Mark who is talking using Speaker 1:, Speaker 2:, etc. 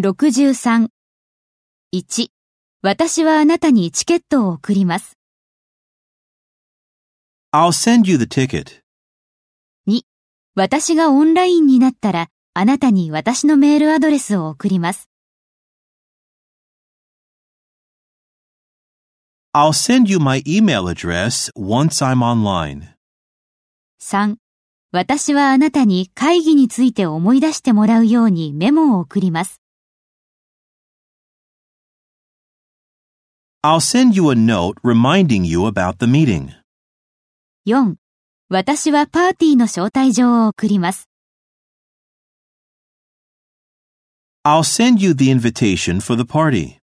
Speaker 1: 63。1. 私はあなたにチケットを送ります。
Speaker 2: I'll send you the ticket.
Speaker 1: 私がオンラインになったら、あなたに私のメールアドレスを送ります。
Speaker 2: I'll send you my email address once I'm online.
Speaker 1: 3. 私はあなたに会議について思い出してもらうようにメモを送ります。
Speaker 2: I'll send you a note reminding you about the meeting.
Speaker 1: 4. 私はパーティーの招待状を送ります。
Speaker 2: I'll send you the invitation for the party.